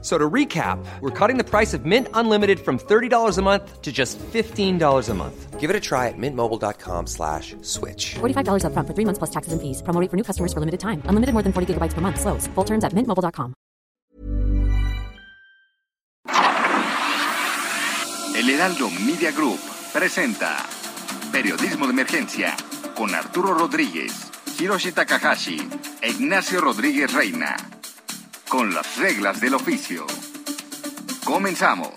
So to recap, we're cutting the price of Mint Unlimited from $30 a month to just $15 a month. Give it a try at mintmobile.com slash switch. $45 up front for three months plus taxes and fees. Promo rate for new customers for limited time. Unlimited more than 40 gigabytes per month. Slows. Full terms at mintmobile.com. El Heraldo Media Group presenta Periodismo de Emergencia con Arturo Rodríguez, Hiroshi Takahashi e Ignacio Rodríguez Reina. Con las reglas del oficio. Comenzamos.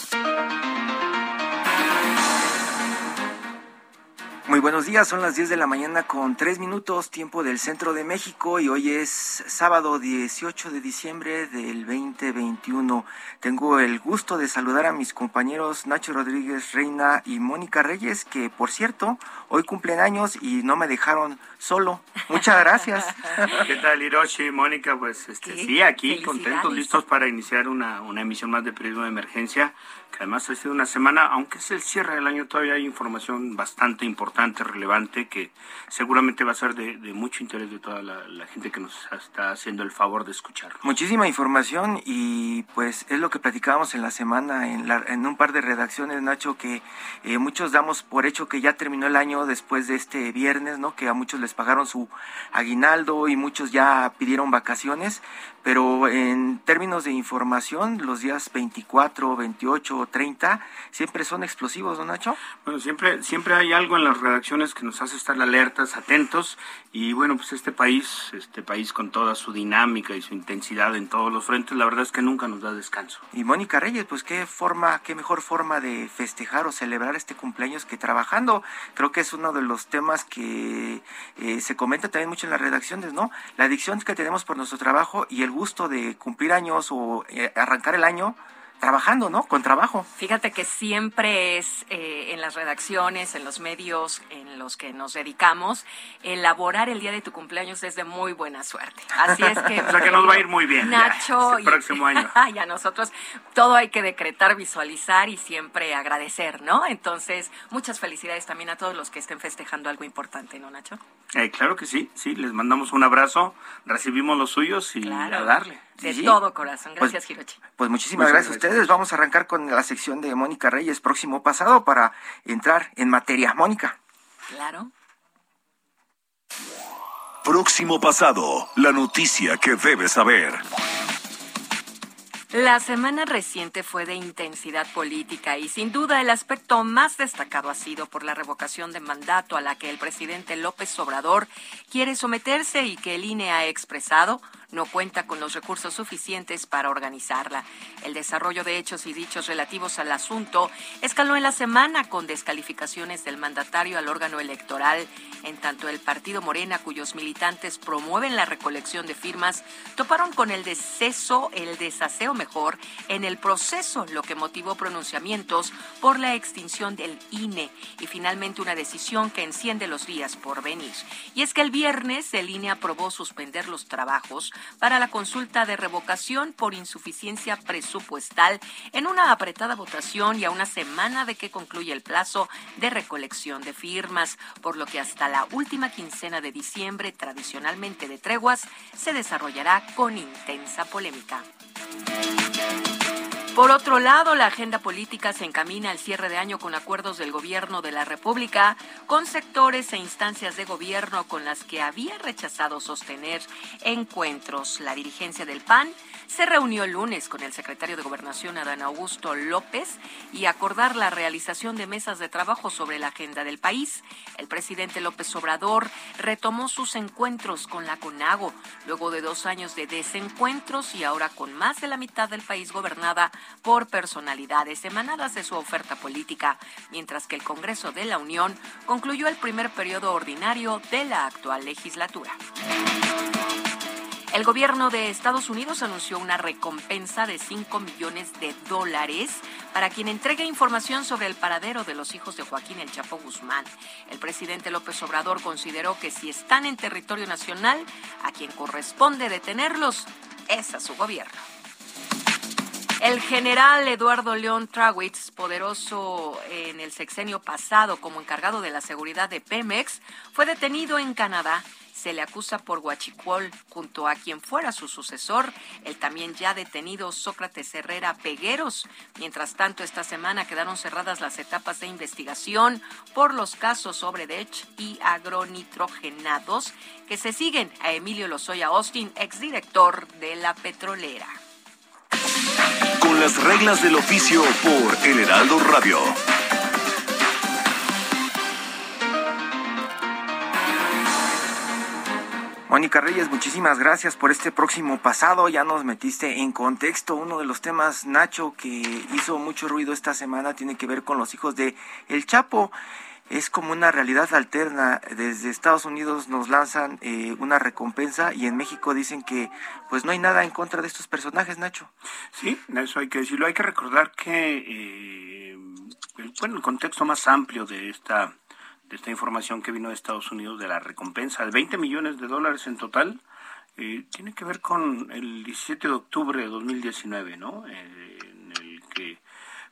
Muy buenos días, son las 10 de la mañana con 3 minutos, tiempo del centro de México y hoy es sábado 18 de diciembre del 2021. Tengo el gusto de saludar a mis compañeros Nacho Rodríguez Reina y Mónica Reyes, que por cierto, hoy cumplen años y no me dejaron solo. Muchas gracias. ¿Qué tal, Hiroshi? Mónica, pues este, sí, aquí contentos, listos para iniciar una, una emisión más de Periodismo de Emergencia que además ha sido una semana, aunque es el cierre del año, todavía hay información bastante importante, relevante, que seguramente va a ser de, mucho interés de toda la, gente que nos está haciendo el favor de escuchar. Muchísima información y pues es lo que platicábamos en la semana en, un par de redacciones, Nacho, que eh, muchos damos por hecho que ya terminó el año después de este viernes, ¿no? Que a muchos les pagaron su aguinaldo y muchos ya pidieron vacaciones, pero en términos de información, los días 24, 28, 30 siempre son explosivos, ¿no, Nacho? Bueno, siempre, siempre hay algo en las redacciones que nos hace estar alertas, atentos, y bueno, pues este país, este país con toda su dinámica y su intensidad en todos los frentes, la verdad es que nunca nos da descanso. Y Mónica Reyes, pues qué forma, qué mejor forma de festejar o celebrar este cumpleaños que trabajando. Creo que es uno de los temas que eh, se comenta también mucho en las redacciones, ¿no? La adicción que tenemos por nuestro trabajo y el gusto de cumplir años o eh, arrancar el año trabajando, ¿no? Con trabajo. Fíjate que siempre es eh, en las redacciones, en los medios en los que nos dedicamos, elaborar el día de tu cumpleaños es de muy buena suerte. Así es que... o sea que nos va a ir muy bien. Nacho. el próximo año. y a nosotros todo hay que decretar, visualizar y siempre agradecer, ¿no? Entonces, muchas felicidades también a todos los que estén festejando algo importante, ¿no, Nacho? Eh, claro que sí, sí, les mandamos un abrazo, recibimos los suyos y a darle. De todo corazón. Pues, gracias, Hirochi. Pues muchísimas gracias, a ustedes. Vamos a arrancar con la sección de Mónica Reyes próximo pasado para entrar en materia. Mónica. Claro. Próximo pasado, la noticia que debes saber. La semana reciente fue de intensidad política y sin duda el aspecto más destacado ha sido por la revocación de mandato a la que el presidente López Obrador quiere someterse y que el INE ha expresado no cuenta con los recursos suficientes para organizarla. El desarrollo de hechos y dichos relativos al asunto escaló en la semana con descalificaciones del mandatario al órgano electoral, en tanto el partido Morena, cuyos militantes promueven la recolección de firmas, toparon con el deceso, el desaseo mejor, en el proceso, lo que motivó pronunciamientos por la extinción del INE y finalmente una decisión que enciende los días por venir. Y es que el viernes el INE aprobó suspender los trabajos para la consulta de revocación por insuficiencia presupuestal en una apretada votación y a una semana de que concluye el plazo de recolección de firmas, por lo que hasta la última quincena de diciembre, tradicionalmente de treguas, se desarrollará con intensa polémica. Por otro lado, la agenda política se encamina al cierre de año con acuerdos del gobierno de la República con sectores e instancias de gobierno con las que había rechazado sostener encuentros. La dirigencia del PAN se reunió el lunes con el secretario de Gobernación, Adán Augusto López, y acordar la realización de mesas de trabajo sobre la agenda del país. El presidente López Obrador retomó sus encuentros con la CONAGO, luego de dos años de desencuentros y ahora con más de la mitad del país gobernada por personalidades emanadas de su oferta política, mientras que el Congreso de la Unión concluyó el primer periodo ordinario de la actual legislatura. El gobierno de Estados Unidos anunció una recompensa de 5 millones de dólares para quien entregue información sobre el paradero de los hijos de Joaquín El Chapo Guzmán. El presidente López Obrador consideró que si están en territorio nacional, a quien corresponde detenerlos es a su gobierno. El general Eduardo León Trawitz, poderoso en el sexenio pasado como encargado de la seguridad de Pemex, fue detenido en Canadá. Se le acusa por Huachicol junto a quien fuera su sucesor, el también ya detenido Sócrates Herrera Pegueros. Mientras tanto, esta semana quedaron cerradas las etapas de investigación por los casos sobre DECH y agronitrogenados que se siguen a Emilio Lozoya Austin, exdirector de la petrolera con las reglas del oficio por El Heraldo Radio. Mónica Reyes, muchísimas gracias por este próximo pasado. Ya nos metiste en contexto. Uno de los temas, Nacho, que hizo mucho ruido esta semana tiene que ver con los hijos de El Chapo es como una realidad alterna. Desde Estados Unidos nos lanzan eh, una recompensa y en México dicen que pues no hay nada en contra de estos personajes, Nacho. Sí, eso hay que decirlo. Hay que recordar que eh, bueno, el contexto más amplio de esta de esta información que vino de Estados Unidos de la recompensa de 20 millones de dólares en total eh, tiene que ver con el 17 de octubre de 2019, ¿no? en el que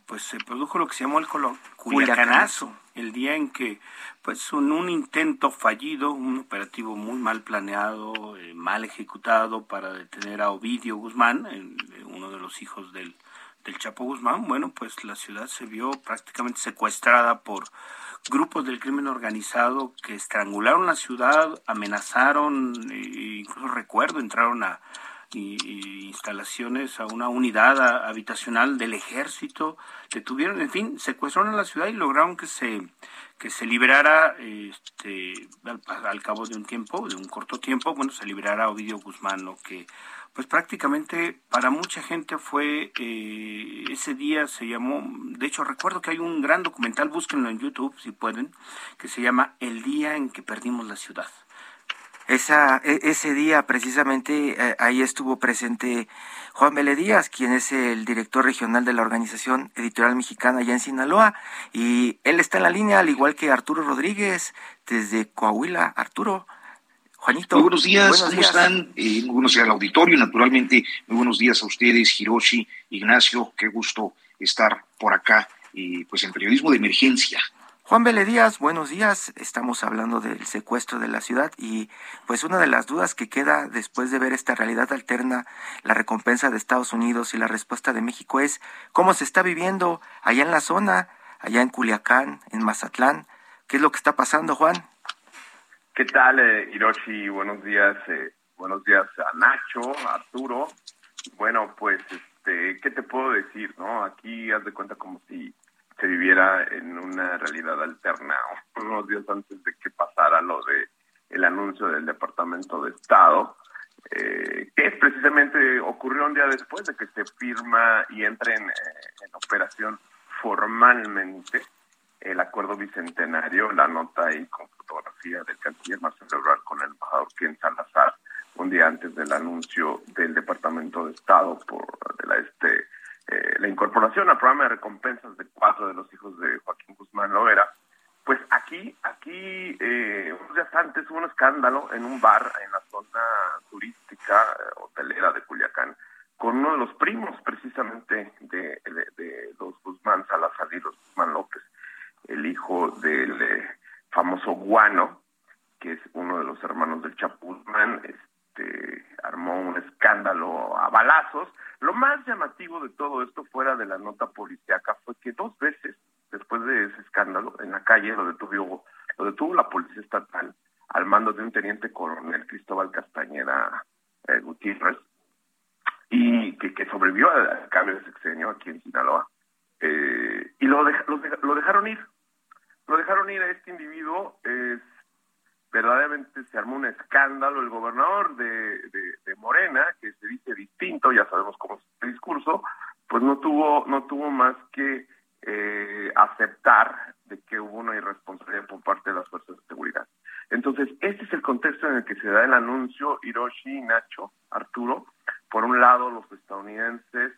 pues se produjo lo que se llamó el Culiacanazo, el día en que, pues, un, un intento fallido, un operativo muy mal planeado, eh, mal ejecutado para detener a Ovidio Guzmán, uno de los hijos del, del Chapo Guzmán, bueno, pues la ciudad se vio prácticamente secuestrada por grupos del crimen organizado que estrangularon la ciudad, amenazaron, e incluso recuerdo, entraron a instalaciones a una unidad habitacional del ejército, detuvieron, en fin, secuestraron a la ciudad y lograron que se que se liberara este, al, cabo de un tiempo, de un corto tiempo, bueno, se liberara Ovidio Guzmán, lo que pues prácticamente para mucha gente fue eh, ese día se llamó, de hecho recuerdo que hay un gran documental, búsquenlo en YouTube si pueden, que se llama El día en que perdimos la ciudad. Esa, e, ese día precisamente eh, ahí estuvo presente Juan Vélez Díaz, quien es el director regional de la Organización Editorial Mexicana allá en Sinaloa, y él está en la línea, al igual que Arturo Rodríguez, desde Coahuila. Arturo, Juanito. Muy buenos días, ¿cómo están? Eh, muy buenos días al auditorio, naturalmente, muy buenos días a ustedes, Hiroshi, Ignacio, qué gusto estar por acá, y pues en periodismo de emergencia. Juan Vélez Díaz, buenos días. Estamos hablando del secuestro de la ciudad y pues una de las dudas que queda después de ver esta realidad alterna, la recompensa de Estados Unidos y la respuesta de México es cómo se está viviendo allá en la zona, allá en Culiacán, en Mazatlán. ¿Qué es lo que está pasando, Juan? ¿Qué tal, eh, Hiroshi? Buenos días. Eh, buenos días a Nacho, a Arturo. Bueno, pues, este, ¿qué te puedo decir, no? Aquí haz de cuenta como si se viviera en una realidad alterna unos días antes de que pasara lo de el anuncio del Departamento de Estado, eh, que es precisamente ocurrió un día después de que se firma y entre en, eh, operación formalmente el acuerdo bicentenario, la nota y con fotografía del canciller Marcelo Ebrard con el embajador Ken Salazar, un día antes del anuncio del Departamento de Estado por de la este eh, la incorporación al programa de recompensas de cuatro de los hijos de Joaquín Guzmán Loera, pues aquí, aquí, eh, unos días antes hubo un escándalo en un bar en la zona turística eh, hotelera de Culiacán, con uno de los primos precisamente de, los Guzmán Salazar y los Guzmán López, el hijo del eh, famoso Guano, que es uno de los hermanos del Chapuzmán, este, armó un escándalo a balazos. Lo más llamativo de todo esto, fuera de la nota policíaca, fue que dos veces después de ese escándalo, en la calle lo detuvo, lo detuvo la policía estatal al mando de un teniente coronel Cristóbal Castañeda eh, Gutiérrez, y que, que sobrevivió al cambio de sexenio aquí en Sinaloa, eh, y lo, lo, dejaron ir. Lo dejaron ir a este individuo, es verdaderamente se armó un escándalo. El gobernador de, de, Morena, que se dice distinto, ya sabemos cómo es el discurso, pues no tuvo, no tuvo más que eh, aceptar de que hubo una irresponsabilidad por parte de las fuerzas de seguridad. Entonces, este es el contexto en el que se da el Hiroshi, Nacho, Arturo. Por un lado, los estadounidenses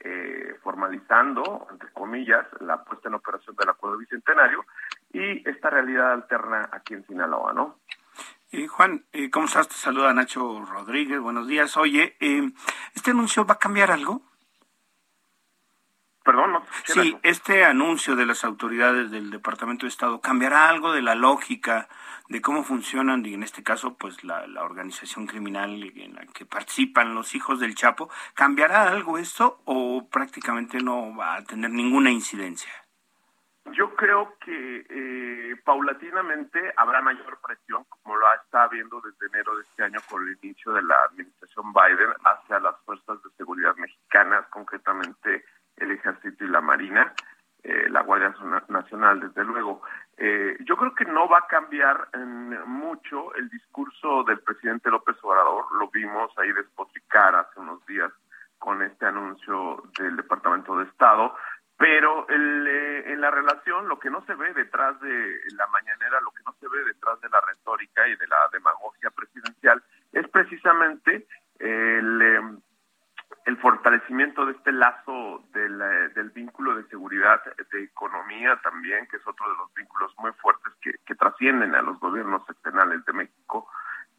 eh, formalizando, entre comillas, la puesta en operación del acuerdo bicentenario y esta realidad alterna aquí en Sinaloa, ¿no? Eh, Juan, eh, ¿cómo estás? Te saluda Nacho Rodríguez. Buenos días. Oye, eh, ¿este anuncio va a cambiar algo? Sí, este anuncio de las autoridades del Departamento de Estado cambiará algo de la lógica de cómo funcionan, y en este caso, pues la, la organización criminal en la que participan los hijos del Chapo. ¿Cambiará algo esto o prácticamente no va a tener ninguna incidencia? Yo creo que eh, paulatinamente habrá mayor presión, como lo está habiendo desde enero de este año con el inicio de la administración Biden hacia las fuerzas de seguridad mexicanas, concretamente el Ejército y la Marina, eh, la Guardia Nacional, desde luego. Eh, yo creo que no va a cambiar mucho el discurso del presidente López Obrador. Lo vimos ahí despotricar hace unos días con este anuncio del Departamento de Estado pero el, eh, en la relación lo que no se ve detrás de la mañanera, lo que no se ve detrás de la retórica y de la demagogia presidencial es precisamente el, em, el fortalecimiento de este lazo del, del, vínculo de seguridad, de economía también, que es otro de los vínculos muy fuertes que, que trascienden a los gobiernos seccionales de México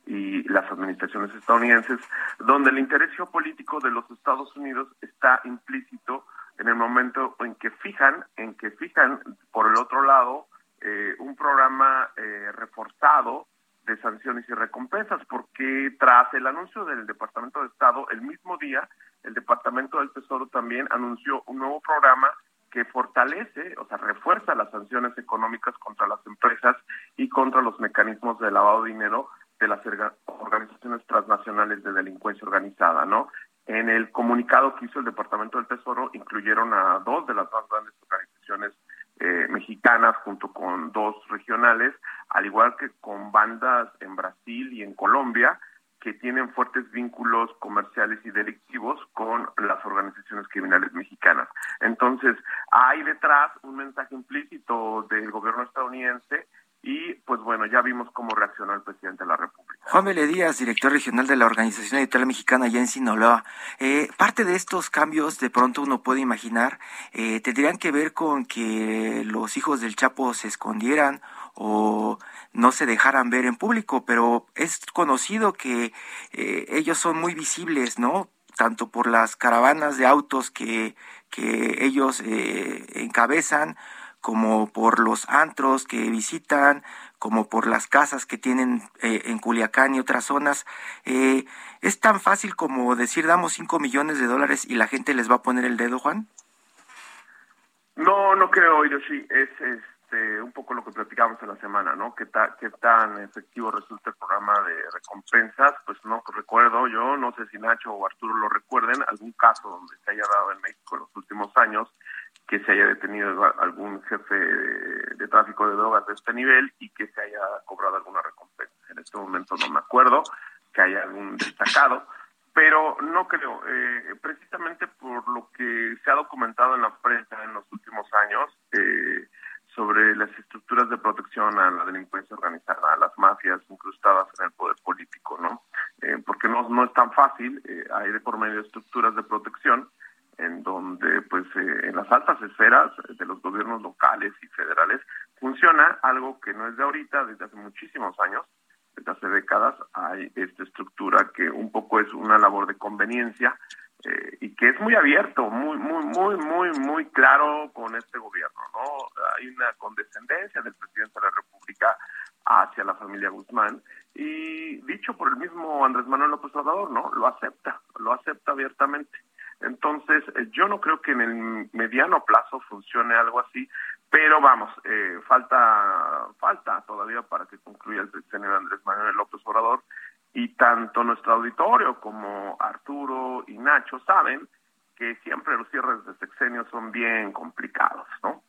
y las administraciones estadounidenses, donde el interés geopolítico de los Estados Unidos está implícito en el momento en que fijan, en que fijan por el otro lado eh, un programa eh, reforzado de sanciones y recompensas, porque tras el anuncio del Departamento de Estado, el mismo día, el Departamento del Tesoro también anunció un nuevo programa que fortalece, o sea, refuerza las sanciones económicas contra las empresas y contra los mecanismos de lavado de dinero de las organizaciones transnacionales de delincuencia organizada, ¿no? En el comunicado que hizo el Departamento del Tesoro incluyeron a dos de las más grandes organizaciones eh, mexicanas junto con dos regionales, al igual que con bandas en Brasil y en Colombia que tienen fuertes vínculos comerciales y delictivos con las organizaciones criminales mexicanas. Entonces, hay detrás un mensaje implícito del gobierno estadounidense y pues bueno, ya vimos cómo reaccionó el presidente de la República. Juan Vélez Díaz, director regional de la Organización Editorial Mexicana allá en Sinaloa. Eh, parte de estos cambios, de pronto uno puede imaginar, eh, tendrían que ver con que los hijos del Chapo se escondieran o no se dejaran ver en público, pero es conocido que eh, ellos son muy visibles, ¿no? Tanto por las caravanas de autos que, que ellos eh, encabezan, como por los antros que visitan, como por las casas que tienen eh, en Culiacán y otras zonas. Eh, ¿Es tan fácil como decir damos 5 millones de dólares y la gente les va a poner el dedo, Juan? No, no creo, Yoshi. Es este, un poco lo que platicamos en la semana, ¿no? ¿Qué, qué tan efectivo resulta el programa de recompensas? Pues no recuerdo yo, no sé si Nacho o Arturo lo recuerden, algún caso donde se haya dado en México en los últimos años que se haya detenido algún jefe de, tráfico de drogas de este nivel y que se haya cobrado alguna recompensa. En este momento no me acuerdo que haya algún destacado, pero no creo, eh, precisamente por lo que se ha documentado en la prensa en los últimos años eh, sobre las estructuras de protección a la delincuencia organizada, a las mafias incrustadas en el poder político, ¿no? Eh, porque no, no es tan fácil, hay de por medio estructuras de protección en donde pues eh, en las altas esferas de los gobiernos locales y federales funciona algo que no es de ahorita, desde hace muchísimos años, desde hace décadas hay esta estructura que un poco es una labor de conveniencia eh, y que es muy abierto, muy, muy, muy, muy, muy claro con este gobierno, ¿no? Una condescendencia del presidente de la República hacia la familia Guzmán y dicho por el mismo Andrés Manuel López Obrador, ¿no? Lo acepta, lo acepta abiertamente. Entonces, eh, yo no creo que en el mediano plazo funcione algo así, pero vamos, eh, falta falta todavía para que concluya el sexenio Andrés Manuel López Obrador y tanto nuestro auditorio como Arturo y Nacho saben que siempre los cierres de sexenio son bien complicados, ¿no?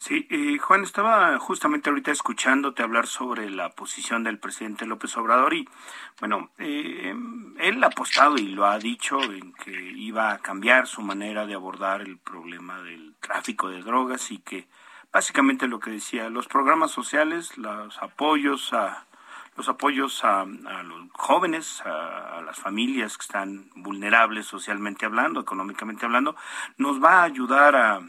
Sí, eh, Juan, estaba justamente ahorita escuchándote hablar sobre la posición del presidente López Obrador y, bueno, eh, él ha apostado y lo ha dicho en que iba a cambiar su manera de abordar el problema del tráfico de drogas y que básicamente lo que decía, los programas sociales, los apoyos a los apoyos a, los jóvenes, a, las familias que están vulnerables socialmente hablando, económicamente hablando, nos va a ayudar a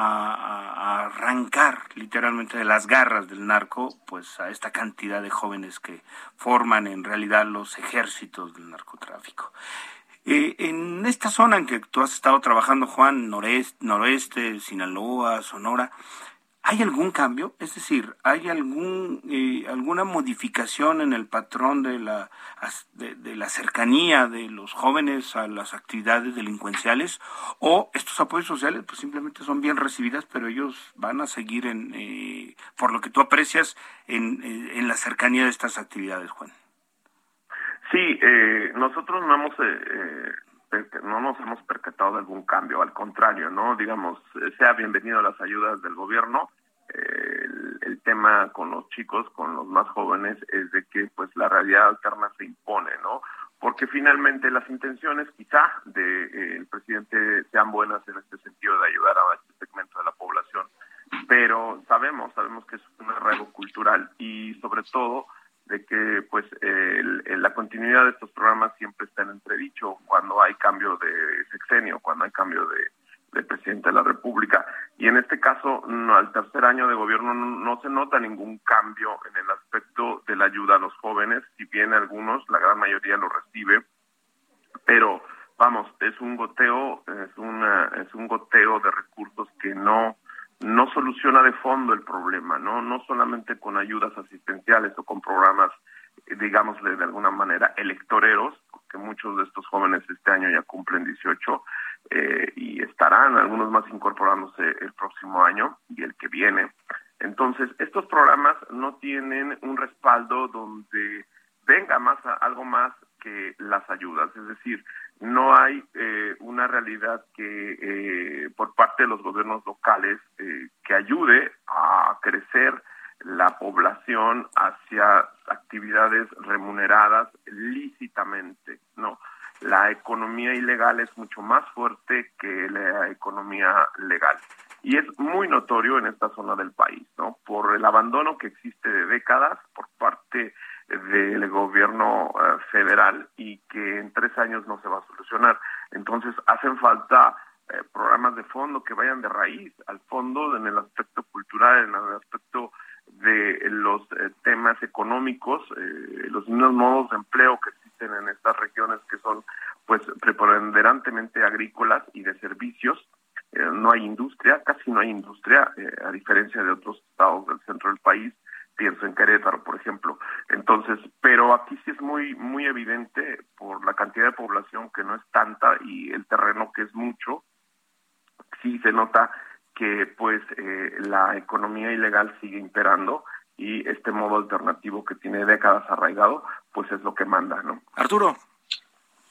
a, arrancar literalmente de las garras del narco, pues a esta cantidad de jóvenes que forman en realidad los ejércitos del narcotráfico. Eh, en esta zona en que tú has estado trabajando, Juan, noreste, noroeste, Sinaloa, Sonora, ¿Hay algún cambio? Es decir, ¿hay algún, eh, alguna modificación en el patrón de la, de, la cercanía de los jóvenes a las actividades delincuenciales? ¿O estos apoyos sociales pues simplemente son bien recibidas, pero ellos van a seguir, en, eh, por lo que tú aprecias, en, eh, en la cercanía de estas actividades, Juan? Sí, nosotros no hemos no nos hemos percatado de algún cambio, al contrario, ¿no? Digamos, sea bienvenido las ayudas del gobierno. el, tema con los chicos, con los más jóvenes, es de que pues la realidad alterna se impone, ¿no? Porque finalmente las intenciones quizá del de, eh, presidente sean buenas en este sentido de ayudar a este segmento de la población, pero sabemos, sabemos que es un arraigo cultural y sobre todo de que pues la continuidad de estos programas siempre está en entredicho cuando hay cambio de sexenio, cuando hay cambio de, presidente de la República. Y en este caso, no, al tercer año de gobierno no, se nota ningún cambio en el aspecto de la ayuda a los jóvenes, si bien algunos, la gran mayoría lo recibe, pero vamos, es un goteo, es una, es un goteo de recursos que no no soluciona de fondo el problema, ¿no? No solamente con ayudas asistenciales o con programas, digamos, de alguna manera electoreros, porque muchos de estos jóvenes este año ya cumplen 18 eh, y estarán algunos más incorporándose el próximo año y el que viene. Entonces, estos programas no tienen un respaldo donde venga más algo más que las ayudas, es decir, no hay eh, una realidad que eh, por parte de los gobiernos locales eh, que ayude a crecer la población hacia actividades remuneradas lícitamente. No, la economía ilegal es mucho más fuerte que la economía legal. Y es muy notorio en esta zona del país, ¿no? Por el abandono que existe de décadas por parte del gobierno eh, federal y que en tres años no se va a solucionar. Entonces hacen falta eh, programas de fondo que vayan de raíz al fondo en el aspecto cultural, en el aspecto de los eh, temas económicos, los mismos modos de empleo que existen en estas regiones que son pues preponderantemente agrícolas y de servicios. no hay industria, casi no hay industria, a diferencia de otros estados del centro del país pienso en Querétaro, por ejemplo. Entonces, pero aquí sí es muy muy evidente por la cantidad de población que no es tanta y el terreno que es mucho, sí se nota que pues eh, la economía ilegal sigue imperando y este modo alternativo que tiene décadas arraigado, pues es lo que manda, ¿no? Arturo.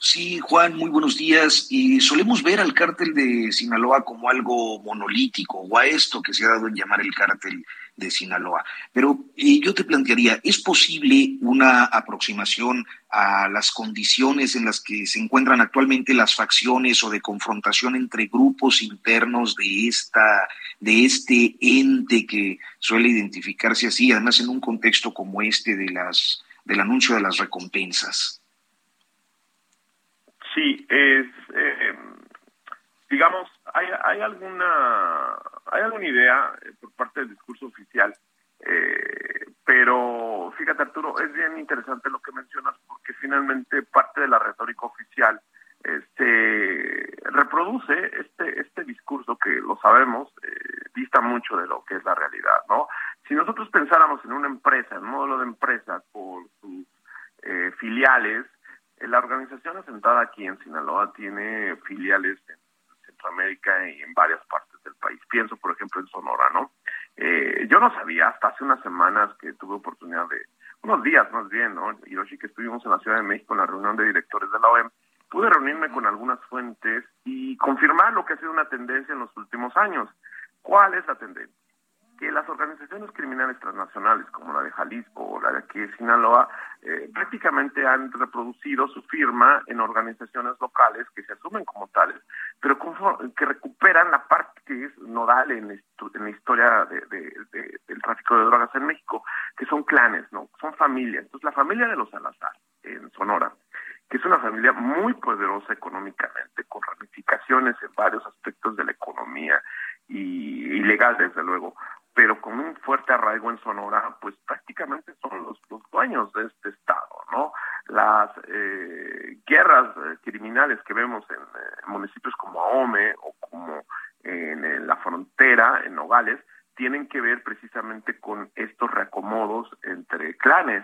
Sí, Juan, muy buenos días. Y solemos ver al cártel de Sinaloa como algo monolítico o a esto que se ha dado en llamar el cártel de Sinaloa. Pero eh, yo te plantearía, ¿es posible una aproximación a las condiciones en las que se encuentran actualmente las facciones o de confrontación entre grupos internos de esta de este ente que suele identificarse así, además en un contexto como este de las del anuncio de las recompensas? Sí, eh, digamos, hay, hay alguna hay alguna idea eh, por parte del discurso oficial, eh, pero fíjate Arturo, es bien interesante lo que mencionas porque finalmente parte de la retórica oficial este reproduce este este discurso que lo sabemos eh, dista mucho de lo que es la realidad, ¿no? Si nosotros pensáramos en una empresa, en un modelo de empresa con sus eh, filiales la organización asentada aquí en Sinaloa tiene filiales en Centroamérica y en varias partes del país. Pienso, por ejemplo, en Sonora, ¿no? Eh, yo no sabía hasta hace unas semanas que tuve oportunidad de, unos días más bien, ¿no? Hiroshi, que estuvimos en la Ciudad de México en la reunión de directores de la OEM, pude reunirme con algunas fuentes y confirmar lo que ha sido una tendencia en los últimos años. ¿Cuál es la tendencia? Que las organizaciones criminales transnacionales como la de Jalisco o la de aquí de Sinaloa eh, prácticamente han reproducido su firma en organizaciones locales que se asumen como tales, pero que recuperan la parte que es nodal en, en la historia del tráfico de drogas en México, que son clanes, no, son familias. Entonces la familia de los Salazar en Sonora que es una familia muy poderosa económicamente, con ramificaciones en varios aspectos de la economía, ilegal desde luego, pero con un fuerte arraigo en Sonora, pues prácticamente son los, dueños de este estado, ¿no? Las eh, guerras eh, criminales que vemos en, municipios como Ahome o como en, la frontera, en Nogales, tienen que ver precisamente con estos reacomodos entre clanes,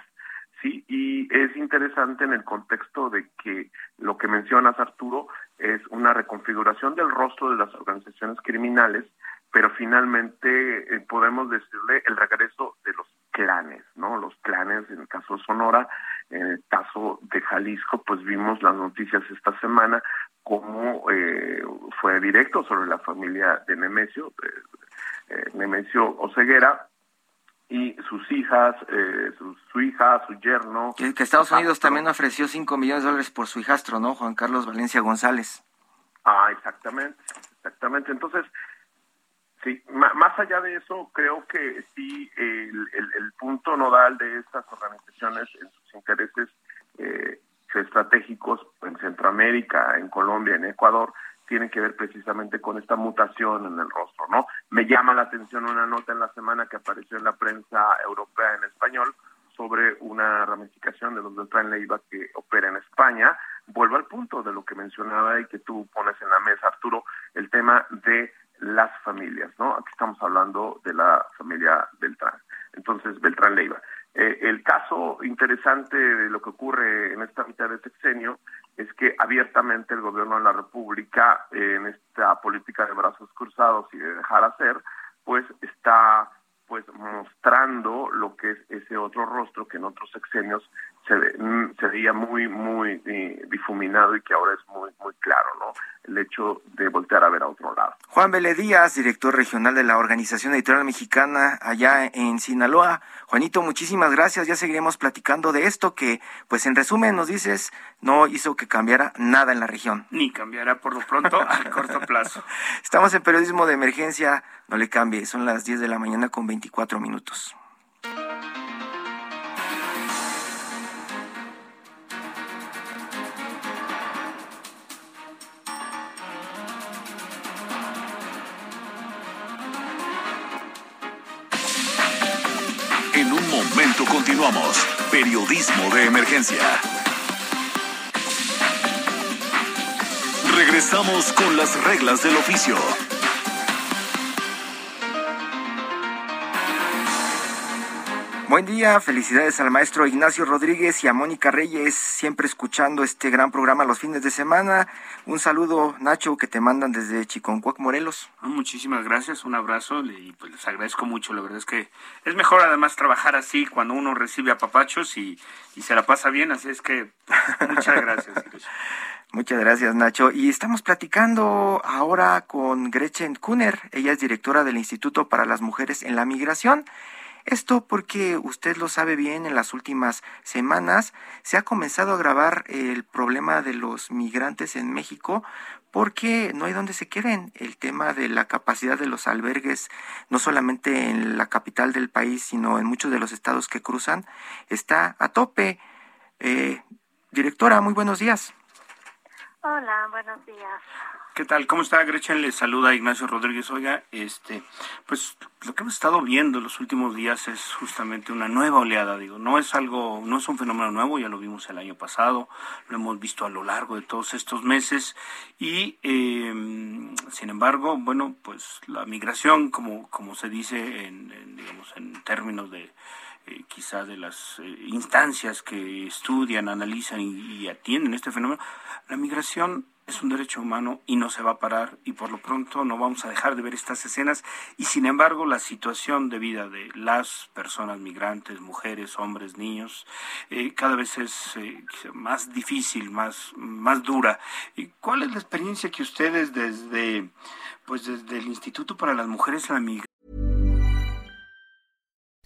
¿sí? Y es interesante en el contexto de que lo que mencionas, Arturo, es una reconfiguración del rostro de las organizaciones criminales pero finalmente eh, podemos decirle el regreso de los clanes, ¿no? Los clanes, en el caso de Sonora, en el caso de Jalisco, pues vimos las noticias esta semana como eh, fue directo sobre la familia de Nemesio, eh, Nemesio Oceguera, y sus hijas, su, hija, su yerno. Que, que Estados Unidos también ofreció 5 millones de dólares por su hijastro, ¿no? Juan Carlos Valencia González. Ah, exactamente, exactamente. Entonces, Sí, más allá de eso, creo que sí, el, el, punto nodal de estas organizaciones en sus intereses eh, estratégicos en Centroamérica, en Colombia, en Ecuador, tienen que ver precisamente con esta mutación en el rostro, ¿no? Me llama la atención una nota en la semana que apareció en la prensa europea en español sobre una ramificación de los Beltrán Leiva que opera en España. Vuelvo al punto de lo que mencionaba y que tú pones en la mesa, Arturo, el tema de las familias, ¿no? Aquí estamos hablando de la familia Beltrán. Entonces, Beltrán Leiva. Eh, el caso interesante de lo que ocurre en esta mitad de sexenio es que abiertamente el gobierno de la República, en esta política de brazos cruzados y de dejar hacer, pues está pues mostrando lo que es ese otro rostro que en otros sexenios se, mm, se veía muy, muy eh, difuminado y que ahora es muy, muy claro, ¿no? El hecho de voltear a ver a. Juan Vélez Díaz, director regional de la Organización Editorial Mexicana allá en Sinaloa. Juanito, muchísimas gracias. Ya seguiremos platicando de esto que, pues en resumen, nos dices, no hizo que cambiara nada en la región. Ni cambiará por lo pronto a corto plazo. Estamos en periodismo de emergencia. No le cambie, son las 10 de la mañana con 24 minutos. Continuamos. Periodismo de emergencia. Regresamos con las reglas del oficio. Buen día, felicidades al maestro Ignacio Rodríguez y a Mónica Reyes, siempre escuchando este gran programa los fines de semana. Un saludo, Nacho, que te mandan desde Chiconcuac, Morelos. Ah, muchísimas gracias, un abrazo y pues les agradezco mucho. La verdad es que es mejor además trabajar así cuando uno recibe a papachos y, y se la pasa bien, así es que muchas gracias. Muchas gracias, Nacho. Y estamos platicando ahora con Gretchen Kuhner. Ella es directora del Instituto para las Mujeres en la Migración. Esto porque usted lo sabe bien, en las últimas semanas se ha comenzado a agravar el problema de los migrantes en México porque no hay donde se queden. El tema de la capacidad de los albergues, no solamente en la capital del país, sino en muchos de los estados que cruzan, está a tope. Eh, directora, muy buenos días. Hola, buenos días. ¿Qué tal? ¿Cómo está Gretchen? Le saluda Ignacio Rodríguez. Oiga, este, pues lo que hemos estado viendo en los últimos días es justamente una nueva oleada, digo, no es algo, no es un fenómeno nuevo, ya lo vimos el año pasado, lo hemos visto a lo largo de todos estos meses y, em, sin embargo, bueno, pues la migración, como, como se dice en, digamos, en términos de eh, quizá de las eh, instancias que estudian, analizan y atienden este fenómeno, la migración es un derecho humano y no se va a parar y por lo pronto no vamos a dejar de ver estas escenas y sin embargo la situación de vida de las personas migrantes, mujeres, hombres, niños, eh, cada vez es eh, más difícil, más, más dura. ¿Y ¿Cuál es la experiencia que ustedes desde, pues desde el Instituto para las Mujeres la Migración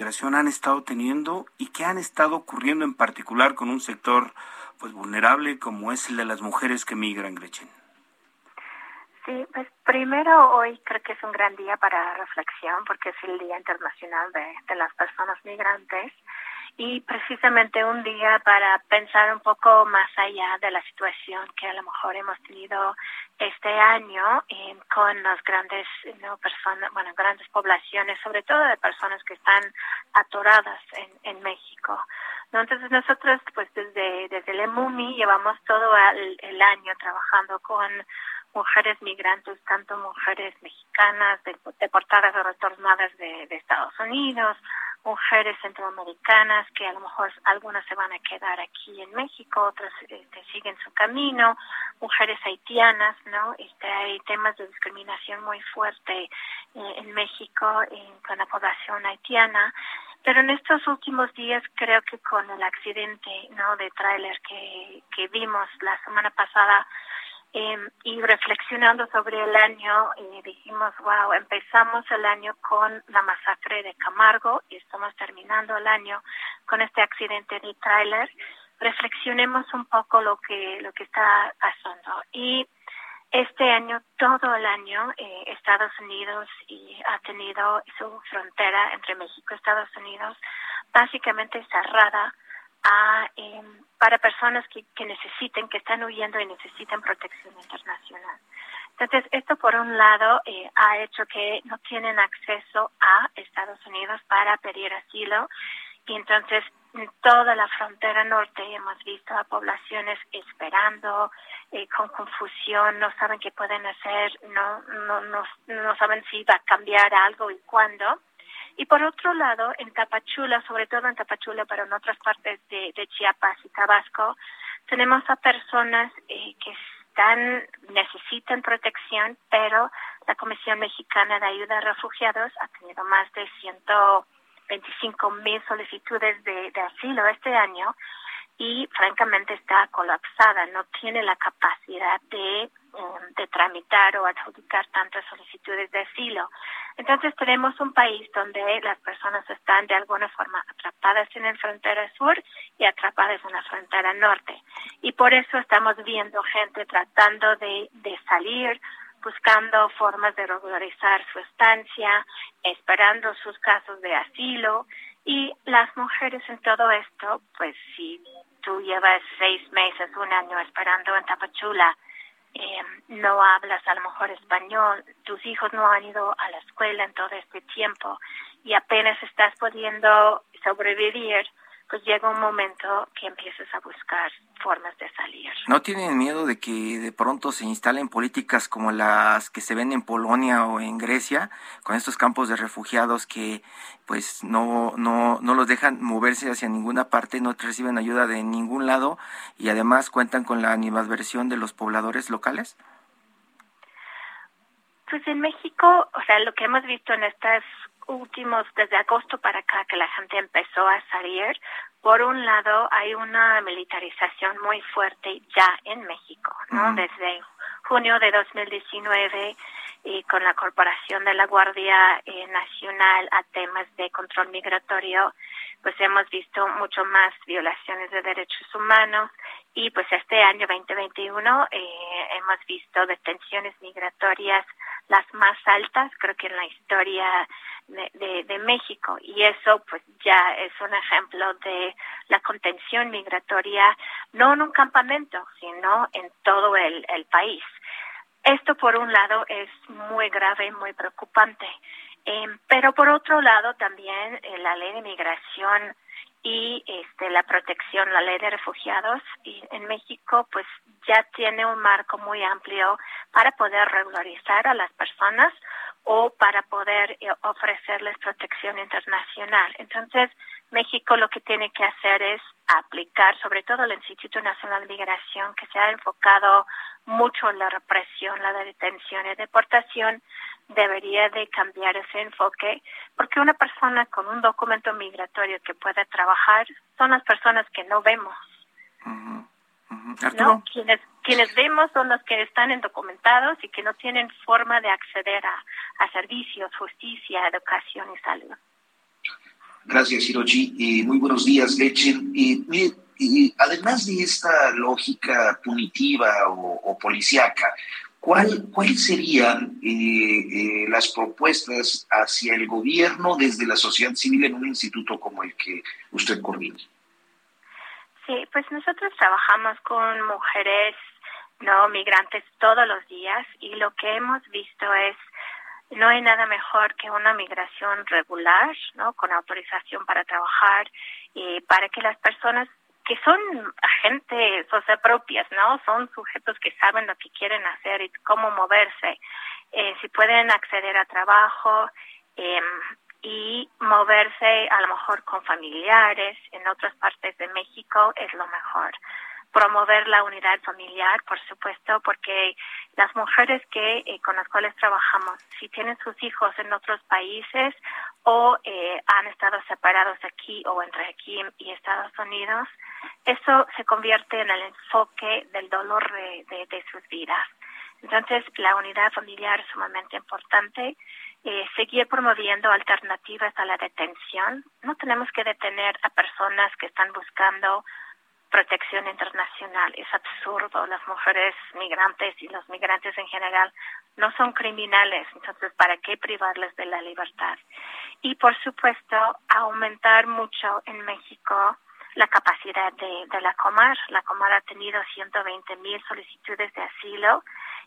Migración han estado teniendo y qué han estado ocurriendo en particular con un sector pues vulnerable como es el de las mujeres que migran, Gretchen. Sí, pues primero hoy creo que es un gran día para reflexión porque es el Día Internacional de, de las Personas Migrantes y precisamente un día para pensar un poco más allá de la situación que a lo mejor hemos tenido este año eh, con las grandes no personas bueno grandes poblaciones sobre todo de personas que están atoradas en, en México entonces nosotros pues desde desde el EMUMI llevamos todo el, el año trabajando con mujeres migrantes, tanto mujeres mexicanas deportadas o retornadas de, de Estados Unidos, mujeres centroamericanas que a lo mejor algunas se van a quedar aquí en México, otras este, siguen su camino, mujeres haitianas, ¿no? Este, hay temas de discriminación muy fuerte eh, en México eh, con la población haitiana. Pero en estos últimos días creo que con el accidente no de tráiler que, que vimos la semana pasada eh, y reflexionando sobre el año, eh, dijimos, wow, empezamos el año con la masacre de Camargo y estamos terminando el año con este accidente de tráiler. Reflexionemos un poco lo que lo que está pasando y este año, todo el año, eh, Estados Unidos y ha tenido su frontera entre México y Estados Unidos básicamente cerrada a, eh, para personas que, que necesiten, que están huyendo y necesitan protección internacional. Entonces, esto por un lado eh, ha hecho que no tienen acceso a Estados Unidos para pedir asilo y entonces en toda la frontera norte hemos visto a poblaciones esperando, eh, con confusión, no saben qué pueden hacer, no, no, no, no saben si va a cambiar algo y cuándo. Y por otro lado, en Tapachula, sobre todo en Tapachula, pero en otras partes de, Chiapas y Tabasco, tenemos a personas eh, que están, necesitan protección, pero la Comisión Mexicana de Ayuda a Refugiados ha tenido más de 125 mil solicitudes de, asilo este año y francamente está colapsada, no tiene la capacidad de, de tramitar o adjudicar tantas solicitudes de asilo. Entonces tenemos un país donde las personas están de alguna forma atrapadas en la frontera sur y atrapadas en la frontera norte. Y por eso estamos viendo gente tratando de, de salir, buscando formas de regularizar su estancia, esperando sus casos de asilo. Y las mujeres en todo esto, pues si tú llevas seis meses, un año esperando en Tapachula, eh, no hablas a lo mejor español, tus hijos no han ido a la escuela en todo este tiempo y apenas estás pudiendo sobrevivir, pues llega un momento que empiezas a buscar formas de salir. ¿No tienen miedo de que de pronto se instalen políticas como las que se ven en Polonia o en Grecia, con estos campos de refugiados que pues no, no, no los dejan moverse hacia ninguna parte, no reciben ayuda de ningún lado y además cuentan con la animadversión de los pobladores locales? Pues en México, o sea, lo que hemos visto en estos últimos, desde agosto para acá, que la gente empezó a salir, por un lado hay una militarización muy fuerte ya en México, ¿no? Desde junio de 2019 y con la corporación de la Guardia eh, Nacional a temas de control migratorio, pues hemos visto mucho más violaciones de derechos humanos y pues este año 2021 eh, hemos visto detenciones migratorias las más altas, creo que en la historia de, de, México. Y eso pues ya es un ejemplo de la contención migratoria, no en un campamento, sino en todo el, país. Esto por un lado es muy grave muy preocupante. Eh, pero por otro lado también eh, la ley de migración y este la protección, la ley de refugiados y en México pues ya tiene un marco muy amplio para poder regularizar a las personas o para poder eh, ofrecerles protección internacional. Entonces, México lo que tiene que hacer es aplicar, sobre todo el Instituto Nacional de Migración, que se ha enfocado mucho en la represión, la detención y deportación, debería de cambiar ese enfoque, porque una persona con un documento migratorio que puede trabajar son las personas que no vemos. ¿no? Quienes, quienes vemos son los que están indocumentados y que no tienen forma de acceder a, a servicios, justicia, educación y salud. Gracias, Hiroshi. y muy buenos días, Lechen. Y, y, además de esta lógica punitiva o, o policíaca, ¿cuál, ¿cuáles serían eh, eh, las propuestas hacia el gobierno desde la sociedad civil en un instituto como el que usted coordina? Sí, pues nosotros trabajamos con mujeres no migrantes todos los días y lo que hemos visto es no hay nada mejor que una migración regular, ¿no? Con autorización para trabajar y para que las personas que son agentes o sea, propias, ¿no? Son sujetos que saben lo que quieren hacer y cómo moverse. Eh, si pueden acceder a trabajo eh, y moverse a lo mejor con familiares en otras partes de México es lo mejor promover la unidad familiar, por supuesto, porque las mujeres que eh, con las cuales trabajamos, si tienen sus hijos en otros países o eh, han estado separados aquí o entre aquí y Estados Unidos, eso se convierte en el enfoque del dolor de, de, sus vidas. Entonces, la unidad familiar es sumamente importante. Eh, seguir promoviendo alternativas a la detención. No tenemos que detener a personas que están buscando protección internacional. Es absurdo. Las mujeres migrantes y los migrantes en general no son criminales. Entonces, ¿para qué privarles de la libertad? Y, por supuesto, aumentar mucho en México la capacidad de, de la Comar. La Comar ha tenido 120 mil solicitudes de asilo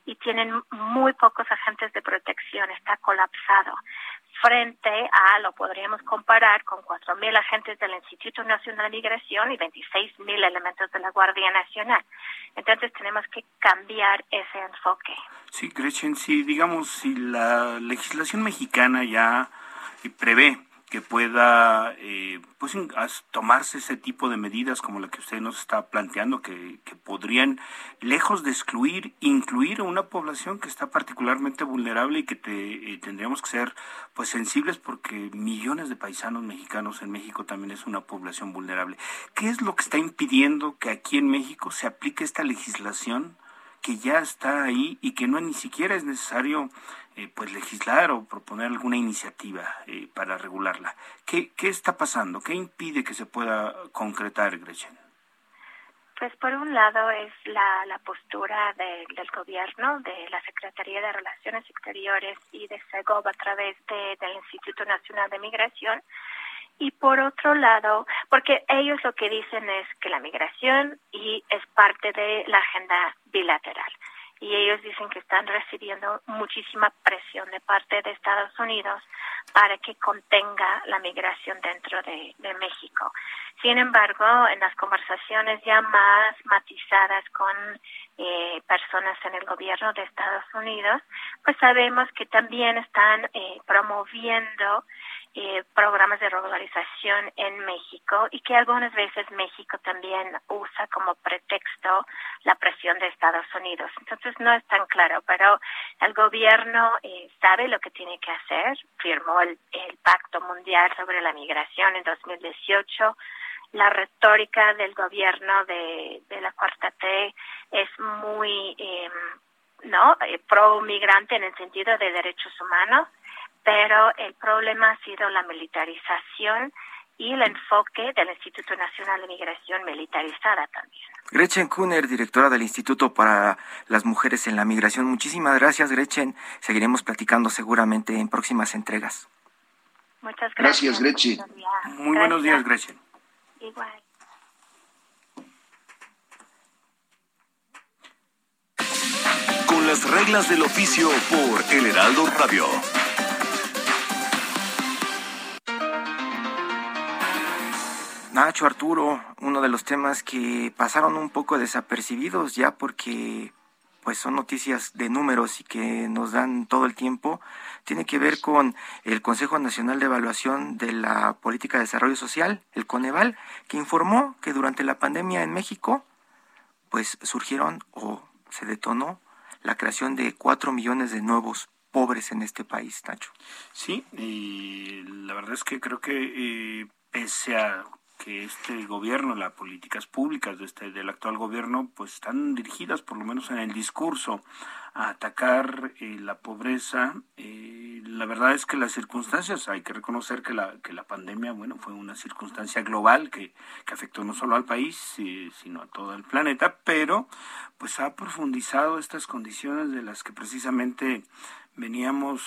y tienen muy pocos agentes de protección. Está colapsado frente a, lo podríamos comparar con 4.000 agentes del Instituto Nacional de Migración y 26.000 elementos de la Guardia Nacional. Entonces tenemos que cambiar ese enfoque. Sí, Gretchen, si digamos, si la legislación mexicana ya prevé que pueda eh, pues tomarse ese tipo de medidas como la que usted nos está planteando que, podrían lejos de excluir incluir a una población que está particularmente vulnerable y que te, eh, tendríamos que ser pues sensibles porque millones de paisanos mexicanos en México también es una población vulnerable. Qué es lo que está impidiendo que aquí en México se aplique esta legislación que ya está ahí y que no ni siquiera es necesario eh, pues legislar o proponer alguna iniciativa eh, para regularla. ¿Qué, ¿Qué está pasando? ¿Qué impide que se pueda concretar, Gretchen? Pues por un lado es la, la postura del gobierno, de la Secretaría de Relaciones Exteriores y de SEGOV a través de, del Instituto Nacional de Migración. Y por otro lado, porque ellos lo que dicen es que la migración y es parte de la agenda bilateral y ellos dicen que están recibiendo muchísima presión de parte de Estados Unidos para que contenga la migración dentro de, México. Sin embargo, en las conversaciones ya más matizadas con eh, personas en el gobierno de Estados Unidos, pues sabemos que también están eh, promoviendo eh, programas de regularización en México y que algunas veces México también usa como pretexto la presión de Estados Unidos. Entonces no es tan claro, pero el gobierno eh, sabe lo que tiene que hacer, firmó el, Pacto Mundial sobre la Migración en 2018 la retórica del gobierno de, de la Cuarta T es muy eh, no eh, pro migrante en el sentido de derechos humanos pero el problema ha sido la militarización y el enfoque del Instituto Nacional de Migración militarizada también. Gretchen Kuhner, directora del Instituto para las Mujeres en la Migración. Muchísimas gracias, Gretchen. Seguiremos platicando seguramente en próximas entregas. Muchas gracias. Gracias, Gretchen. Muy buenos días, Gretchen. Igual. Con las reglas del oficio por El Heraldo Radio. Nacho, Arturo, uno de los temas que pasaron un poco desapercibidos ya porque pues son noticias de números y que nos dan todo el tiempo, tiene que ver con el Consejo Nacional de Evaluación de la Política de Desarrollo Social, el Coneval, que informó que durante la pandemia en México pues surgieron o se detonó la creación de cuatro millones de nuevos pobres en este país, Nacho. Sí, y la verdad es que creo que eh, pese a que este gobierno, las políticas públicas de este, del actual gobierno, pues están dirigidas, por lo menos en el discurso, a atacar eh, la pobreza. Eh, la verdad es que las circunstancias, hay que reconocer que la, que la pandemia, bueno, fue una circunstancia global que, que afectó no solo al país, eh, sino a todo el planeta, pero pues ha profundizado estas condiciones de las que precisamente veníamos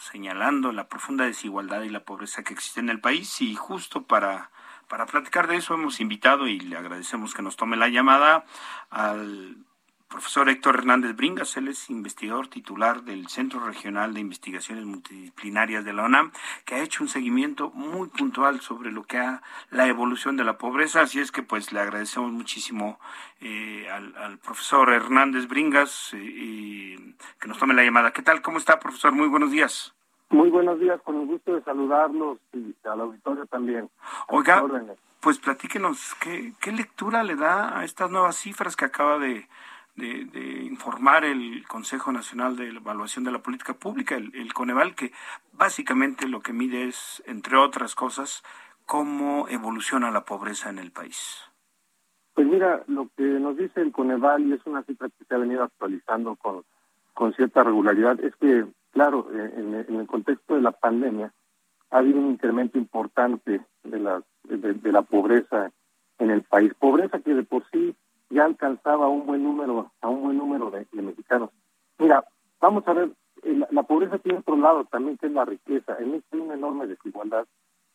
señalando la profunda desigualdad y la pobreza que existe en el país y justo para para platicar de eso hemos invitado y le agradecemos que nos tome la llamada al profesor Héctor Hernández Bringas, él es investigador titular del Centro Regional de Investigaciones Multidisciplinarias de la UNAM, que ha hecho un seguimiento muy puntual sobre lo que ha la evolución de la pobreza, así es que pues le agradecemos muchísimo eh, al, profesor Hernández Bringas eh, que nos tome la llamada. ¿Qué tal? ¿Cómo está, profesor? Muy buenos días. Muy buenos días, con el gusto de saludarlos y al auditorio también. Oiga, pues platíquenos, ¿qué, ¿qué lectura le da a estas nuevas cifras que acaba de, de, informar el Consejo Nacional de Evaluación de la Política Pública, el, Coneval, que básicamente lo que mide es, entre otras cosas, cómo evoluciona la pobreza en el país? Pues mira, lo que nos dice el Coneval, y es una cifra que se ha venido actualizando con, con cierta regularidad, es que claro, eh, en, el contexto de la pandemia ha habido un incremento importante de la, de, la pobreza en el país. Pobreza que de por sí ya alcanzaba un buen número, a un buen número de, mexicanos. Mira, vamos a ver, eh, la, pobreza tiene otro lado también, que es la riqueza. En México hay una enorme desigualdad.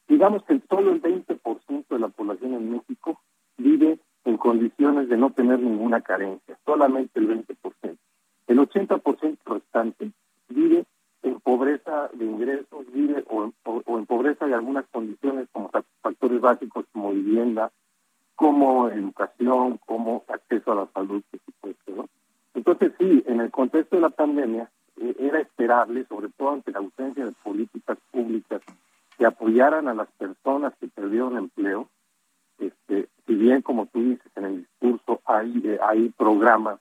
Digamos que solo el 20% de la población en México vive en condiciones de no tener ninguna carencia, solamente el 20%. El 80% restante vive en pobreza de ingresos, vive o, en pobreza de algunas condiciones como factores básicos como vivienda, como educación, como acceso a la salud, por supuesto. ¿no? Entonces sí, en el contexto de la pandemia eh, era esperable, sobre todo ante la ausencia de políticas públicas que apoyaran a las personas que perdieron empleo, este, si bien como tú dices en el discurso hay, eh, hay programas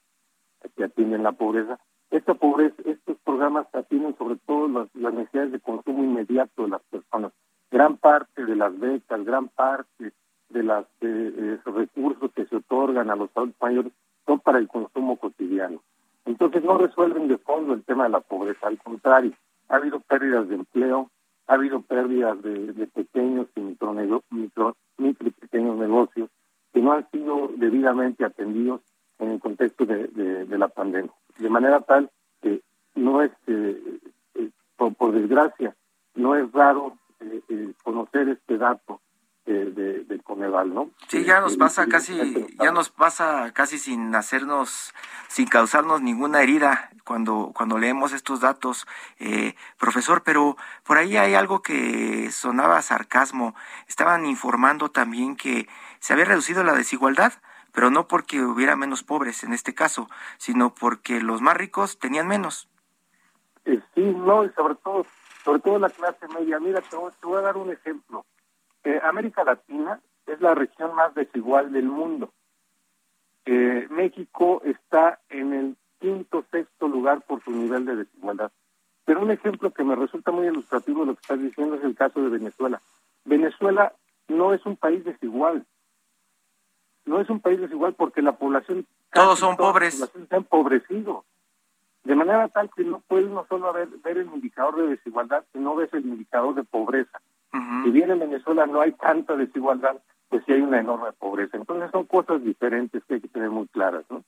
que atienden la pobreza, esta pobreza, estos programas atienden sobre todo las, necesidades de consumo inmediato de las personas. Gran parte de las becas, gran parte de los eh, eh, recursos que se otorgan a los adultos mayores son para el consumo cotidiano. Entonces no resuelven de fondo el tema de la pobreza, al contrario, ha habido pérdidas de empleo, ha habido pérdidas de, pequeños y micro, micro, micro y pequeños negocios que no han sido debidamente atendidos en el contexto de la pandemia de manera tal que no es, eh, eh, por, desgracia, no es raro eh, conocer este dato de, del Coneval, ¿no? Sí, ya nos pasa casi, ya nos pasa casi sin hacernos, sin causarnos ninguna herida cuando cuando leemos estos datos, profesor. Pero por ahí hay algo que sonaba sarcasmo. Estaban informando también que se había reducido la desigualdad pero no porque hubiera menos pobres en este caso, sino porque los más ricos tenían menos. Eh, sí, no, y sobre todo, sobre todo la clase media. Mira, te voy, a dar un ejemplo. Eh, América Latina es la región más desigual del mundo. Eh, México está en el quinto, sexto lugar por su nivel de desigualdad. Pero un ejemplo que me resulta muy ilustrativo de lo que estás diciendo es el caso de Venezuela. Venezuela no es un país desigual, no es un país desigual porque la población... Todos son pobres. La población se ha empobrecido. De manera tal que no puedes no solo ver, ver el indicador de desigualdad, sino ves el indicador de pobreza. Si bien en Venezuela no hay tanta desigualdad, pues sí hay una enorme pobreza. Entonces son cosas diferentes que hay que tener muy claras, ¿no?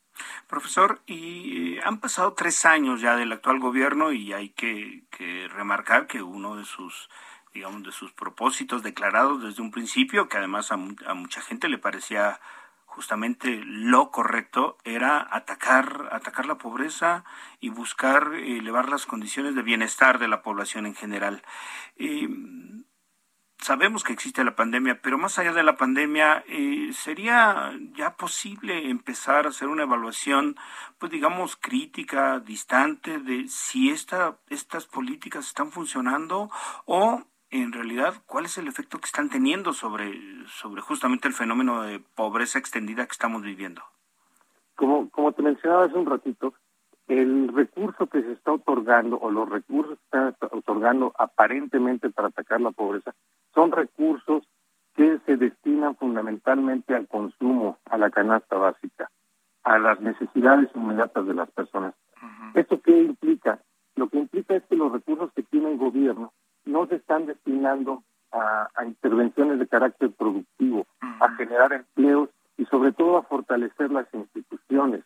Profesor, y eh, han pasado tres años ya del actual gobierno y hay que, que remarcar que uno de sus digamos de sus propósitos declarados desde un principio, que además a, a mucha gente le parecía justamente lo correcto era atacar, atacar la pobreza y buscar elevar las condiciones de bienestar de la población en general. Sabemos que existe la pandemia, pero más allá de la pandemia, eh, ¿sería ya posible empezar a hacer una evaluación, pues digamos, crítica, distante de si esta, estas políticas están funcionando o en realidad cuál es el efecto que están teniendo sobre, sobre justamente el fenómeno de pobreza extendida que estamos viviendo. Como, como te mencionaba hace un ratito, el recurso que se está otorgando o los recursos que se están otorgando aparentemente para atacar la pobreza son recursos que se destinan fundamentalmente al consumo, a la canasta básica, a las necesidades inmediatas de las personas. ¿Esto qué implica? Lo que implica es que los recursos que tiene el gobierno no se están destinando a, intervenciones de carácter productivo, a generar empleos y sobre todo a fortalecer las instituciones.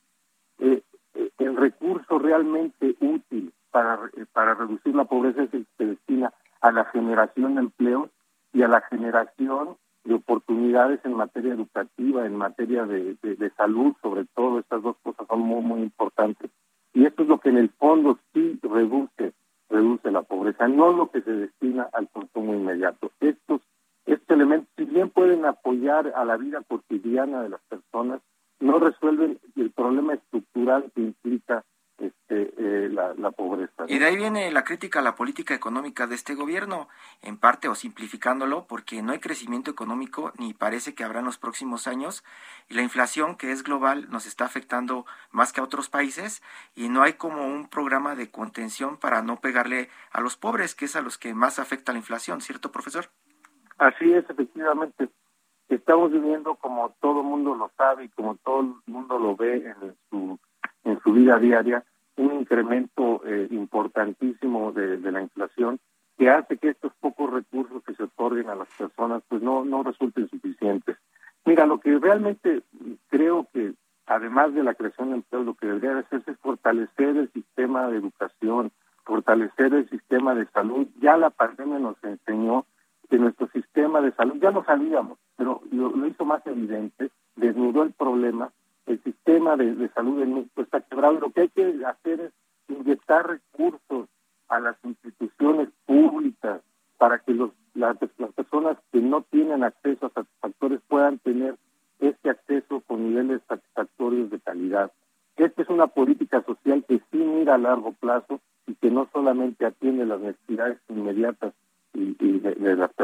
Eh, eh, el recurso realmente útil para, eh, para reducir la pobreza es el que se destina a la generación de empleos y a la generación de oportunidades en materia educativa, en materia de, de, salud, sobre todo, estas dos cosas son muy, muy importantes. Y esto es lo que en el fondo sí reduce, reduce la pobreza, no lo que se destina al consumo inmediato. Estos, estos elementos, si bien pueden apoyar a la vida cotidiana de las personas, no resuelven el problema estructural que implica este, eh, la, pobreza. Y de ahí viene la crítica a la política económica de este gobierno, en parte o simplificándolo, porque no hay crecimiento económico ni parece que habrá en los próximos años, y la inflación que es global nos está afectando más que a otros países, y no hay como un programa de contención para no pegarle a los pobres, que es a los que más afecta la inflación, ¿cierto, profesor? Así es, efectivamente. Estamos viviendo, como todo mundo lo sabe y como todo el mundo lo ve en su en su vida diaria un incremento eh, importantísimo de, la inflación que hace que estos pocos recursos que se otorguen a las personas pues no, no resulten suficientes. Mira, lo que realmente creo que además de la creación de empleo, lo que debería hacerse es fortalecer el sistema de educación, fortalecer el sistema de salud. Ya la pandemia nos enseñó que nuestro sistema de salud, ya lo sabíamos, más evidente, desnudó el problema el sistema de, salud en México está quebrado. Lo que hay que hacer es inyectar recursos a las instituciones públicas para que los, las, personas que no tienen acceso a satisfactores puedan tener este acceso con niveles satisfactorios de calidad. Esta es una política social que sí mira a largo plazo y que no solamente atiende las necesidades inmediatas y, de, las ¿no?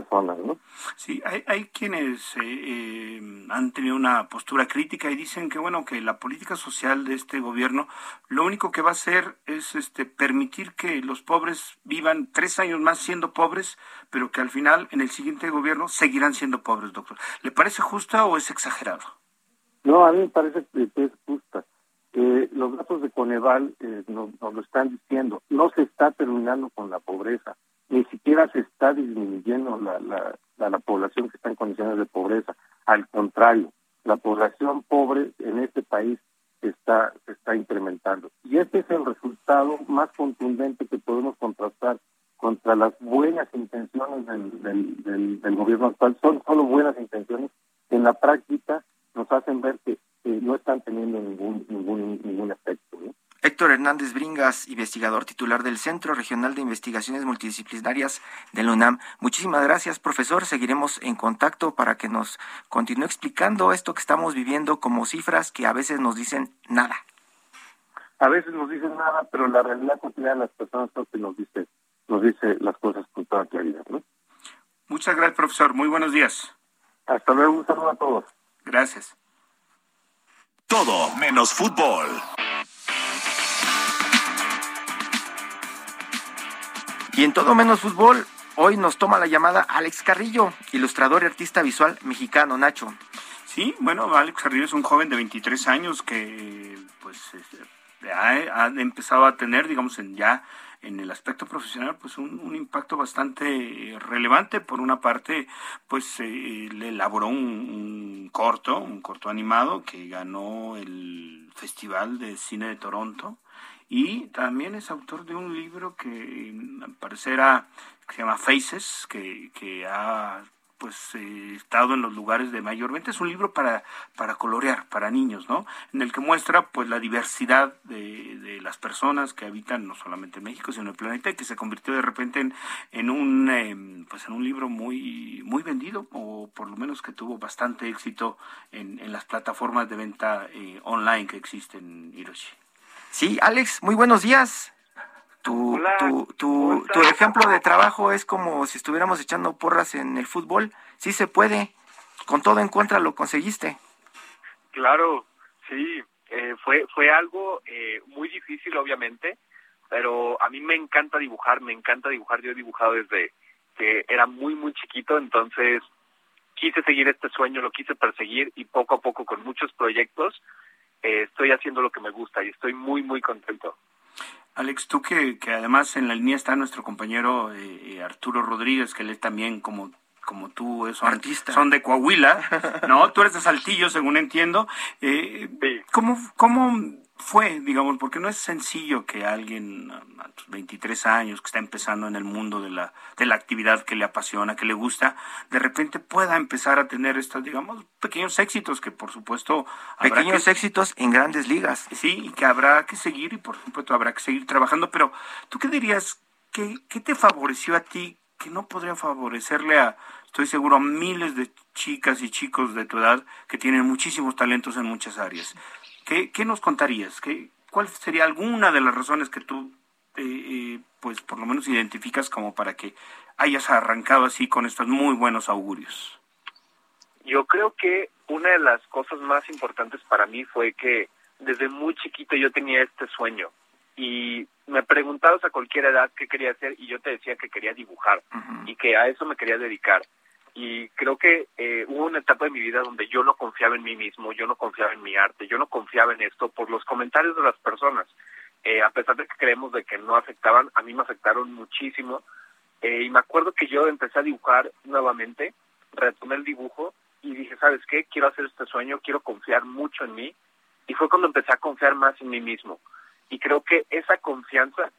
Sí, hay, hay quienes eh, eh, han tenido una postura crítica y dicen que bueno que la política social de este gobierno lo único que va a hacer es este permitir que los pobres vivan tres años más siendo pobres, pero que al final en el siguiente gobierno seguirán siendo pobres, doctor. ¿Le parece justa o es exagerado? No, a mí me parece que es justa. Eh, los datos de Coneval nos lo están diciendo. No se está terminando con la pobreza ni siquiera se está disminuyendo la, la, población que está en condiciones de pobreza. Al contrario, la población pobre en este país está, está incrementando. Y este es el resultado más contundente que podemos contrastar contra las buenas intenciones del, del, del, gobierno actual. Son solo buenas intenciones que en la práctica nos hacen ver que no están teniendo ningún, ningún, Hernández Bringas, investigador titular del Centro Regional de Investigaciones Multidisciplinarias de la UNAM. Muchísimas gracias, profesor. Seguiremos en contacto para que nos continúe explicando esto que estamos viviendo como cifras que a veces nos dicen nada. A veces nos dicen nada, pero la realidad cotidiana de las personas que nos dice, nos dice las cosas con toda claridad. Muchas gracias, profesor. Muy buenos días. Hasta luego. Un saludo a todos. Gracias. Todo menos fútbol. Y en todo menos fútbol, hoy nos toma la llamada Alex Carrillo, ilustrador y artista visual mexicano, Nacho. Sí, bueno, Alex Carrillo es un joven de 23 años que pues este, ha, empezado a tener, digamos, en ya en el aspecto profesional, pues un, impacto bastante relevante. Por una parte, pues eh, le elaboró un, un, corto, un corto animado que ganó el Festival de Cine de Toronto y también es autor de un libro que al parecer se llama Faces, que, que ha pues eh, estado en los lugares de mayor venta. Es un libro para, para colorear, para niños, ¿no? En el que muestra pues la diversidad de, de las personas que habitan no solamente en México, sino en el planeta, y que se convirtió de repente en, en un em, pues en un libro muy, muy vendido, o por lo menos que tuvo bastante éxito en, en las plataformas de venta eh, online que existen, Hiroshi. Sí, Alex, muy buenos días. Tu, tu, tu, tu, ejemplo de trabajo es como si estuviéramos echando porras en el fútbol. Sí se puede. Con todo en contra lo conseguiste. Claro, sí. Eh, fue, fue algo eh, muy difícil, obviamente, pero a mí me encanta dibujar, me encanta dibujar. Yo he dibujado desde que era muy, muy chiquito, entonces quise seguir este sueño, lo quise perseguir y poco a poco con muchos proyectos eh, estoy haciendo lo que me gusta y estoy muy, muy contento. Alex, tú que, que además en la línea está nuestro compañero eh, Arturo Rodríguez, que él también como como tú son, Artista. son de Coahuila, ¿no? Tú eres de Saltillo, según entiendo. Eh, ¿cómo, ¿Cómo fue, digamos, porque no es sencillo que alguien a tus 23 años, que está empezando en el mundo de la, de la actividad que le apasiona, que le gusta, de repente pueda empezar a tener estos, digamos, pequeños éxitos que por supuesto... Pequeños éxitos en grandes ligas. Sí, y que habrá que seguir y por supuesto habrá que seguir trabajando, pero ¿tú qué dirías? ¿Qué, qué te favoreció a ti que no podría favorecerle a, estoy seguro, a miles de chicas y chicos de tu edad que tienen muchísimos talentos en muchas áreas? ¿Qué, qué nos contarías? ¿Qué, ¿Cuál sería alguna de las razones que tú, eh, eh, pues por lo menos identificas como para que hayas arrancado así con estos muy buenos augurios? Yo creo que una de las cosas más importantes para mí fue que desde muy chiquito yo tenía este sueño y me preguntabas a cualquier edad qué quería hacer y yo te decía que quería dibujar y que a eso me quería dedicar y creo que eh, hubo una etapa de mi vida donde yo no confiaba en mí mismo, yo no confiaba en mi arte, yo no confiaba en esto por los comentarios de las personas. Eh, a pesar de que creemos de que no afectaban, a mí me afectaron muchísimo. Eh, y me acuerdo que yo empecé a dibujar nuevamente, retomé el dibujo y dije, ¿sabes qué? Quiero hacer este sueño, quiero confiar mucho en mí. Y fue cuando empecé a confiar más en mí mismo. Y creo que esa confianza,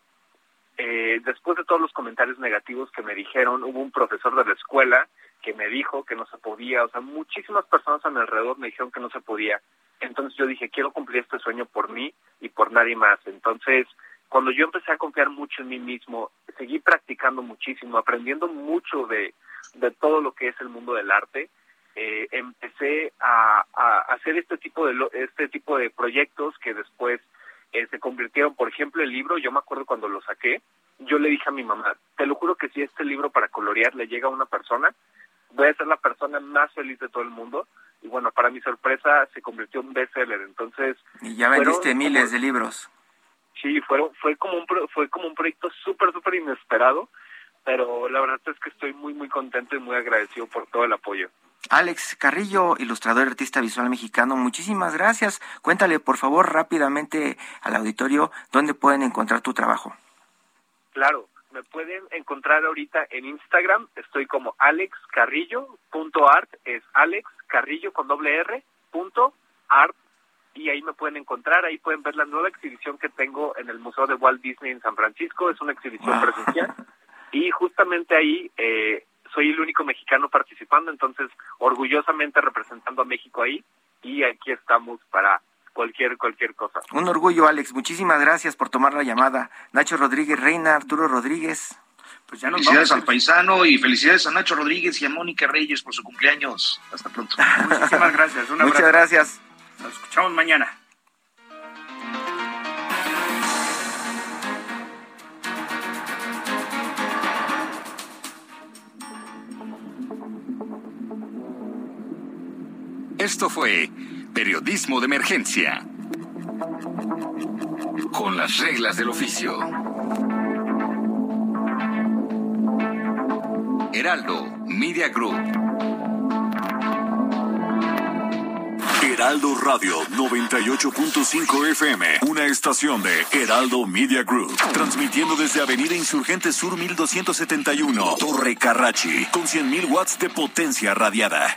después de todos los comentarios negativos que me dijeron, hubo un profesor de la escuela que me dijo que no se podía, o sea, muchísimas personas a mi alrededor me dijeron que no se podía. Entonces yo dije, quiero cumplir este sueño por mí y por nadie más. Entonces, cuando yo empecé a confiar mucho en mí mismo, seguí practicando muchísimo, aprendiendo mucho de, de todo lo que es el mundo del arte, eh, empecé a, a, hacer este tipo de este tipo de proyectos que después eh, se convirtieron, por ejemplo, el libro. Yo me acuerdo cuando lo saqué, yo le dije a mi mamá, te lo juro que si este libro para colorear le llega a una persona, voy a ser la persona más feliz de todo el mundo. Y bueno, para mi sorpresa se convirtió en bestseller. Entonces. Y ya vendiste miles de libros. Sí, fueron, fue como un fue como un proyecto súper súper inesperado, pero la verdad es que estoy muy muy contento y muy agradecido por todo el apoyo. Alex Carrillo, ilustrador y artista visual mexicano, muchísimas gracias. Cuéntale por favor rápidamente al auditorio dónde pueden encontrar tu trabajo. Claro, me pueden encontrar ahorita en Instagram, estoy como alexcarrillo.art, es Alex Carrillo con doble R, punto art, y ahí me pueden encontrar, ahí pueden ver la nueva exhibición que tengo en el Museo de Walt Disney en San Francisco, es una exhibición presencial, y justamente ahí eh, soy el único mexicano participando, entonces orgullosamente representando a México ahí, y aquí estamos para cualquier cualquier cosa. Un orgullo, Alex. Muchísimas gracias por tomar la llamada. Nacho Rodríguez Reina, Arturo Rodríguez. Pues ya nos felicidades al paisano y felicidades a Nacho Rodríguez y a Mónica Reyes por su cumpleaños. Hasta pronto. Muchísimas gracias. Muchas gracias. Nos escuchamos mañana. Esto fue Periodismo de emergencia. Con las reglas del oficio. Heraldo Media Group. Heraldo Radio 98.5 FM, una estación de Heraldo Media Group, transmitiendo desde Avenida Insurgente Sur 1271, Torre Carrachi, con 100.000 watts de potencia radiada.